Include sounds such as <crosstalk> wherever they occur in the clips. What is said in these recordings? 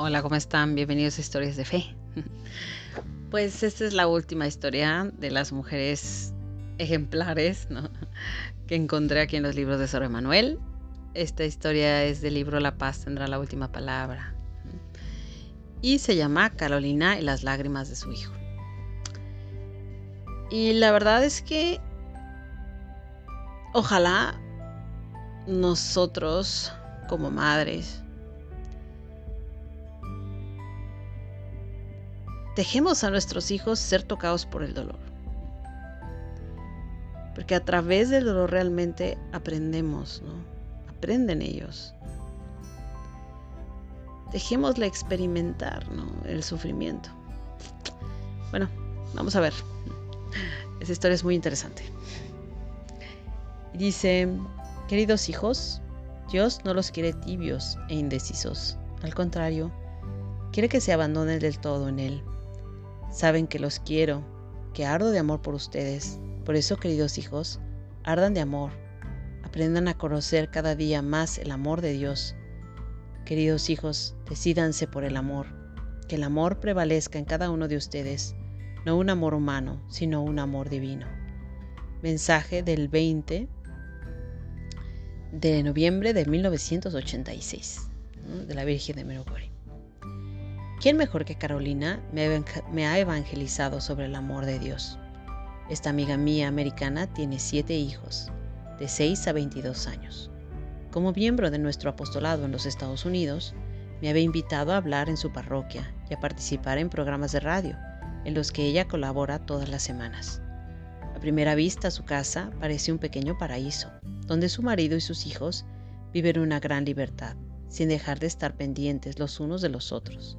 Hola, ¿cómo están? Bienvenidos a Historias de Fe. <laughs> Pues esta es la última historia de las mujeres ejemplares que encontré aquí en los libros de Sor Emanuel. Esta historia es del libro La paz tendrá la última palabra. Y se llama Carolina y las lágrimas de su hijo. Y la verdad es que ojalá nosotros como madres dejemos a nuestros hijos ser tocados por el dolor. Porque a través del dolor realmente aprendemos, ¿no? Aprenden ellos. Dejémosle experimentar, ¿no? El sufrimiento. Bueno, vamos a ver. Esa historia es muy interesante. Dice, queridos hijos, Dios no los quiere tibios e indecisos. Al contrario, quiere que se abandonen del todo en Él Saben que los quiero, que ardo de amor por ustedes. Por eso, queridos hijos, ardan de amor. Aprendan a conocer cada día más el amor de Dios. Queridos hijos, decídanse por el amor. Que el amor prevalezca en cada uno de ustedes, no un amor humano, sino un amor divino. Mensaje del 20 de noviembre de 1986, de la Virgen de Merogori. ¿Quién mejor que Carolina me ha evangelizado sobre el amor de Dios? Esta amiga mía americana tiene siete hijos, de 6 a 22 años. Como miembro de nuestro apostolado en los Estados Unidos, me había invitado a hablar en su parroquia y a participar en programas de radio, en los que ella colabora todas las semanas. A primera vista su casa parece un pequeño paraíso, donde su marido y sus hijos viven una gran libertad, sin dejar de estar pendientes los unos de los otros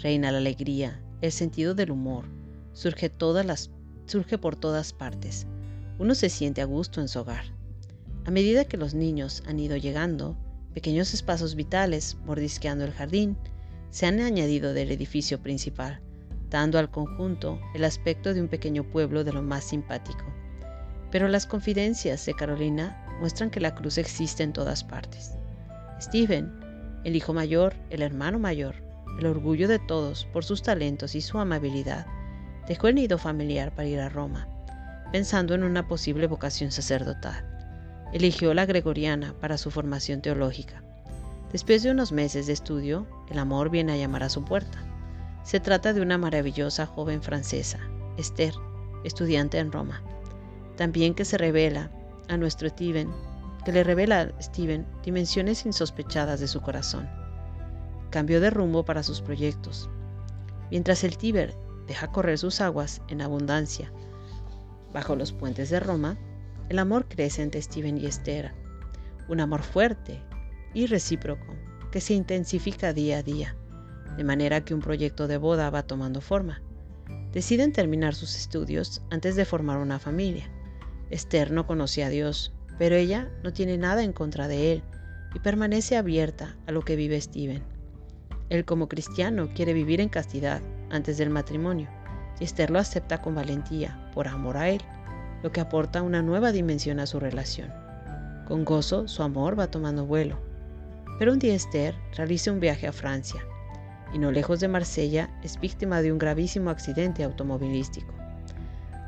Reina la alegría, el sentido del humor, surge, todas las, surge por todas partes. Uno se siente a gusto en su hogar. A medida que los niños han ido llegando, pequeños espacios vitales, mordisqueando el jardín, se han añadido del edificio principal, dando al conjunto el aspecto de un pequeño pueblo de lo más simpático. Pero las confidencias de Carolina muestran que la cruz existe en todas partes. Steven, el hijo mayor, el hermano mayor, el orgullo de todos por sus talentos y su amabilidad, dejó el nido familiar para ir a Roma, pensando en una posible vocación sacerdotal. Eligió la gregoriana para su formación teológica. Después de unos meses de estudio, el amor viene a llamar a su puerta. Se trata de una maravillosa joven francesa, Esther, estudiante en Roma. También que se revela a nuestro Steven, que le revela a Steven dimensiones insospechadas de su corazón cambió de rumbo para sus proyectos. Mientras el Tíber deja correr sus aguas en abundancia bajo los puentes de Roma, el amor crece entre Steven y Esther, un amor fuerte y recíproco que se intensifica día a día, de manera que un proyecto de boda va tomando forma. Deciden terminar sus estudios antes de formar una familia. Esther no conocía a Dios, pero ella no tiene nada en contra de él y permanece abierta a lo que vive Steven. Él como cristiano quiere vivir en castidad antes del matrimonio y Esther lo acepta con valentía por amor a él, lo que aporta una nueva dimensión a su relación. Con gozo su amor va tomando vuelo. Pero un día Esther realiza un viaje a Francia y no lejos de Marsella es víctima de un gravísimo accidente automovilístico.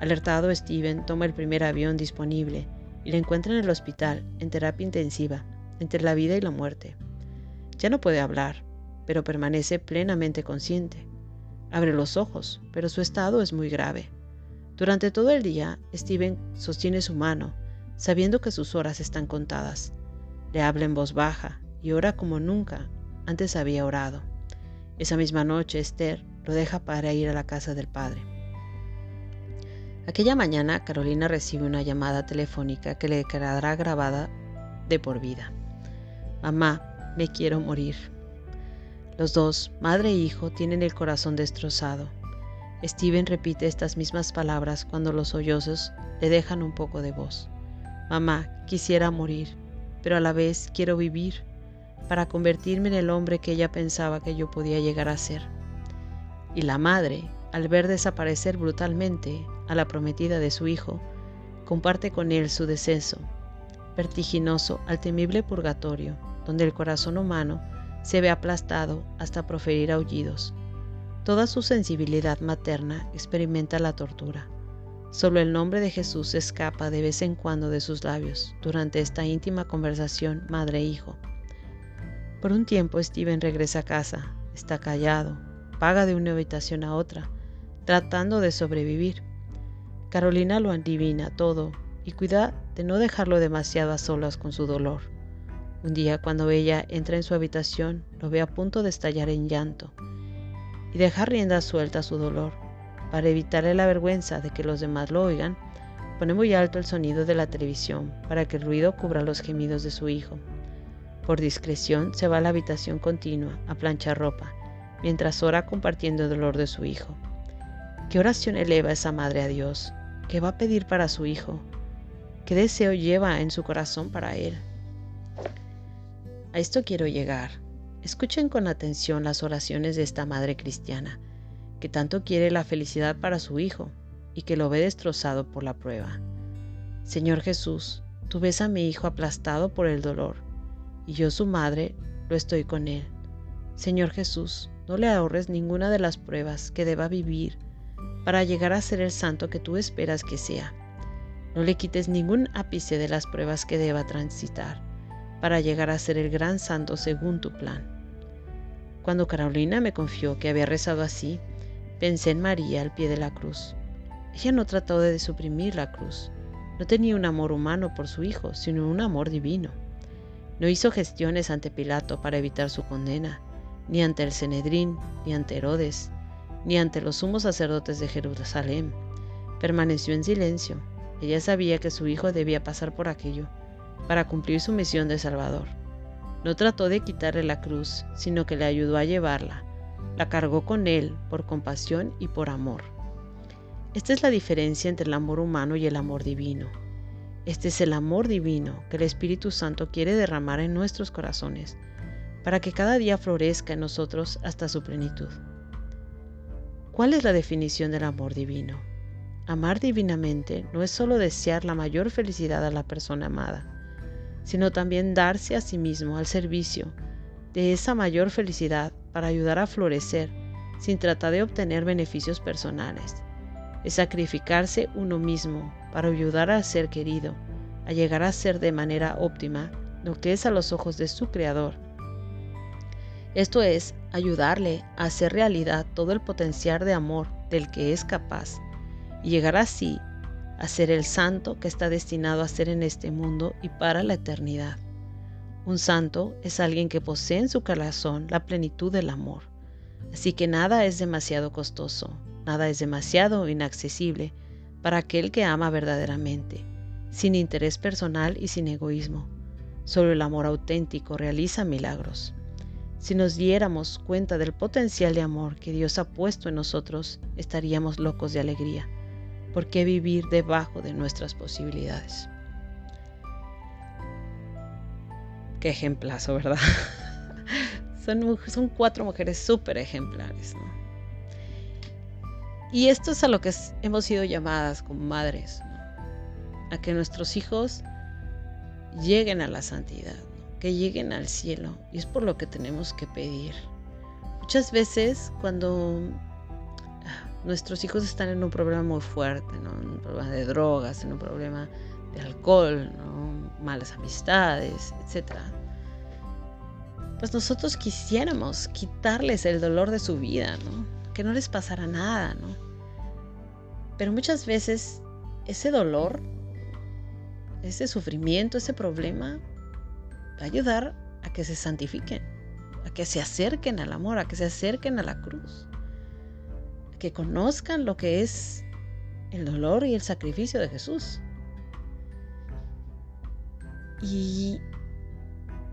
Alertado, Steven toma el primer avión disponible y le encuentra en el hospital en terapia intensiva, entre la vida y la muerte. Ya no puede hablar, pero permanece plenamente consciente. Abre los ojos, pero su estado es muy grave. Durante todo el día, Steven sostiene su mano, sabiendo que sus horas están contadas. Le habla en voz baja y ora como nunca antes había orado. Esa misma noche, Esther lo deja para ir a la casa del padre. Aquella mañana, Carolina recibe una llamada telefónica que le quedará grabada de por vida. Mamá, me quiero morir. Los dos, madre e hijo, tienen el corazón destrozado. Steven repite estas mismas palabras cuando los sollozos le dejan un poco de voz. Mamá, quisiera morir, pero a la vez quiero vivir para convertirme en el hombre que ella pensaba que yo podía llegar a ser. Y la madre, al ver desaparecer brutalmente a la prometida de su hijo, comparte con él su descenso, vertiginoso al temible purgatorio, donde el corazón humano se ve aplastado hasta proferir aullidos. Toda su sensibilidad materna experimenta la tortura. Solo el nombre de Jesús escapa de vez en cuando de sus labios durante esta íntima conversación madre-hijo. Por un tiempo Steven regresa a casa, está callado, paga de una habitación a otra, tratando de sobrevivir. Carolina lo adivina todo y cuida de no dejarlo demasiado a solas con su dolor. Un día cuando ella entra en su habitación, lo ve a punto de estallar en llanto y dejar rienda suelta a su dolor. Para evitarle la vergüenza de que los demás lo oigan, pone muy alto el sonido de la televisión para que el ruido cubra los gemidos de su hijo. Por discreción se va a la habitación continua a planchar ropa, mientras ora compartiendo el dolor de su hijo. ¿Qué oración eleva esa madre a Dios? ¿Qué va a pedir para su hijo? ¿Qué deseo lleva en su corazón para él? A esto quiero llegar. Escuchen con atención las oraciones de esta madre cristiana, que tanto quiere la felicidad para su hijo y que lo ve destrozado por la prueba. Señor Jesús, tú ves a mi hijo aplastado por el dolor, y yo su madre lo estoy con él. Señor Jesús, no le ahorres ninguna de las pruebas que deba vivir para llegar a ser el santo que tú esperas que sea. No le quites ningún ápice de las pruebas que deba transitar para llegar a ser el gran santo según tu plan. Cuando Carolina me confió que había rezado así, pensé en María al pie de la cruz. Ella no trató de suprimir la cruz. No tenía un amor humano por su hijo, sino un amor divino. No hizo gestiones ante Pilato para evitar su condena, ni ante el Cenedrín, ni ante Herodes, ni ante los sumos sacerdotes de Jerusalén. Permaneció en silencio. Ella sabía que su hijo debía pasar por aquello para cumplir su misión de Salvador. No trató de quitarle la cruz, sino que le ayudó a llevarla. La cargó con él por compasión y por amor. Esta es la diferencia entre el amor humano y el amor divino. Este es el amor divino que el Espíritu Santo quiere derramar en nuestros corazones, para que cada día florezca en nosotros hasta su plenitud. ¿Cuál es la definición del amor divino? Amar divinamente no es solo desear la mayor felicidad a la persona amada, sino también darse a sí mismo al servicio de esa mayor felicidad para ayudar a florecer sin tratar de obtener beneficios personales. Es sacrificarse uno mismo para ayudar al ser querido a llegar a ser de manera óptima lo que es a los ojos de su Creador. Esto es ayudarle a hacer realidad todo el potencial de amor del que es capaz y llegar así a ser el santo que está destinado a ser en este mundo y para la eternidad. Un santo es alguien que posee en su corazón la plenitud del amor. Así que nada es demasiado costoso, nada es demasiado inaccesible para aquel que ama verdaderamente, sin interés personal y sin egoísmo. Solo el amor auténtico realiza milagros. Si nos diéramos cuenta del potencial de amor que Dios ha puesto en nosotros, estaríamos locos de alegría. ¿Por qué vivir debajo de nuestras posibilidades? Qué ejemplazo, ¿verdad? <laughs> son, son, cuatro mujeres súper ejemplares. Y esto es a lo que hemos sido llamadas como madres, a que nuestros hijos lleguen a la santidad, que lleguen al cielo. Y es por lo que tenemos que pedir. Muchas veces cuando nuestros hijos están en un problema muy fuerte. En un problema de drogas, en un problema de alcohol, malas amistades, etc. Pues nosotros quisiéramos quitarles el dolor de su vida, que no les pasara nada. Pero muchas veces ese dolor, ese sufrimiento, ese problema va a ayudar a que se santifiquen, a que se acerquen al amor, a que se acerquen a la cruz que conozcan lo que es el dolor y el sacrificio de Jesús. Y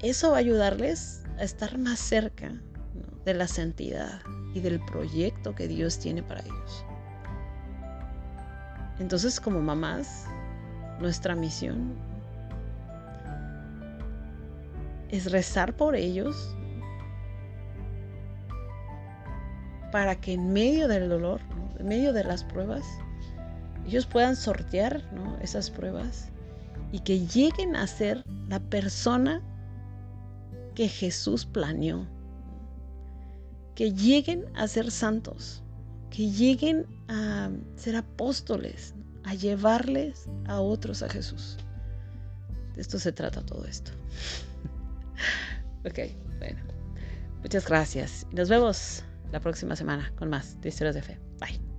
eso va a ayudarles a estar más cerca de la santidad y del proyecto que Dios tiene para ellos. Entonces, como mamás, nuestra misión es rezar por ellos para que en medio del dolor, en medio de las pruebas, ellos puedan sortear esas pruebas y que lleguen a ser la persona que Jesús planeó que lleguen a ser santos, que lleguen a ser apóstoles, a llevarles a otros a Jesús. De esto se trata todo esto. <laughs> ok, bueno. Muchas gracias. Nos vemos la próxima semana con más de de fe. Bye.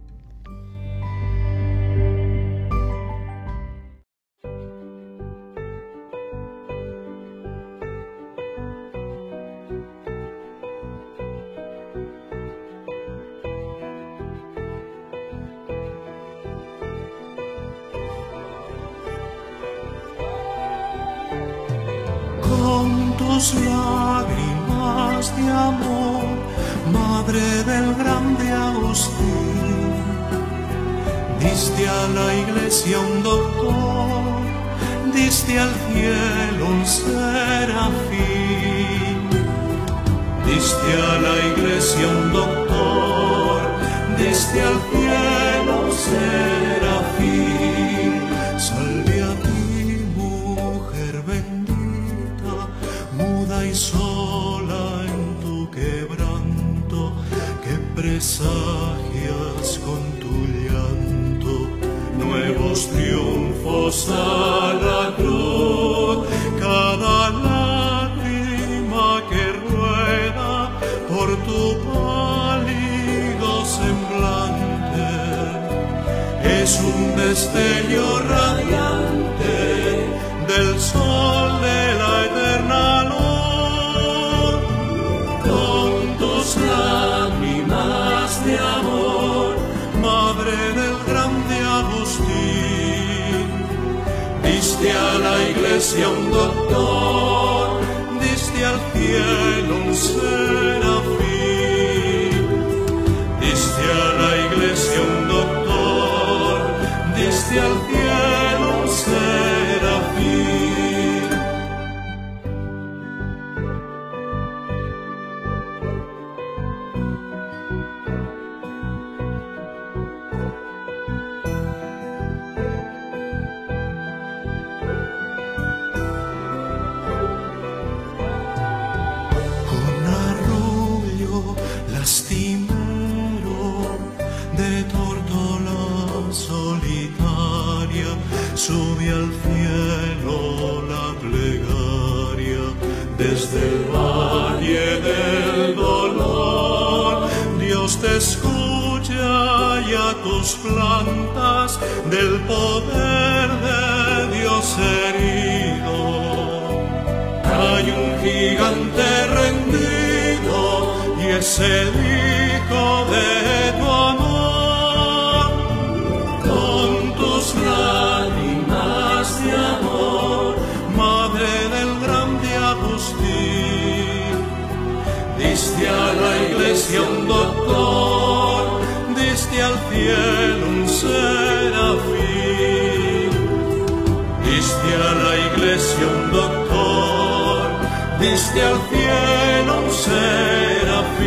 De amor, Madre del grande Agustín. Diste a la iglesia un doctor, diste al cielo un serafín. Diste a la iglesia un doctor, diste al cielo un serafín. Salve a sola con tu llanto nuevos triunfos a la cruz. Cada lágrima que rueda por tu pálido semblante es un destello radiante del sol iglesia un doctor, diste al cielo un serafín. Diste a la iglesia un doctor, diste al cielo del poder de Dios herido. Hay un gigante rendido y ese hijo de Diste a la iglesia un doctor, diste al cielo un serafín.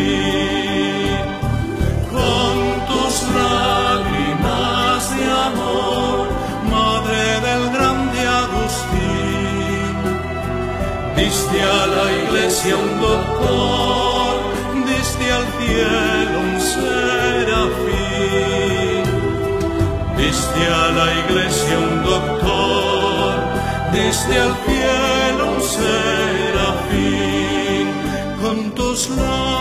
Con tus lágrimas de amor, madre del grande Agustín. Diste a la iglesia un doctor, diste al cielo un serafín. Diste a la iglesia un doctor, diste al cielo un serafín. Con tus lágrimas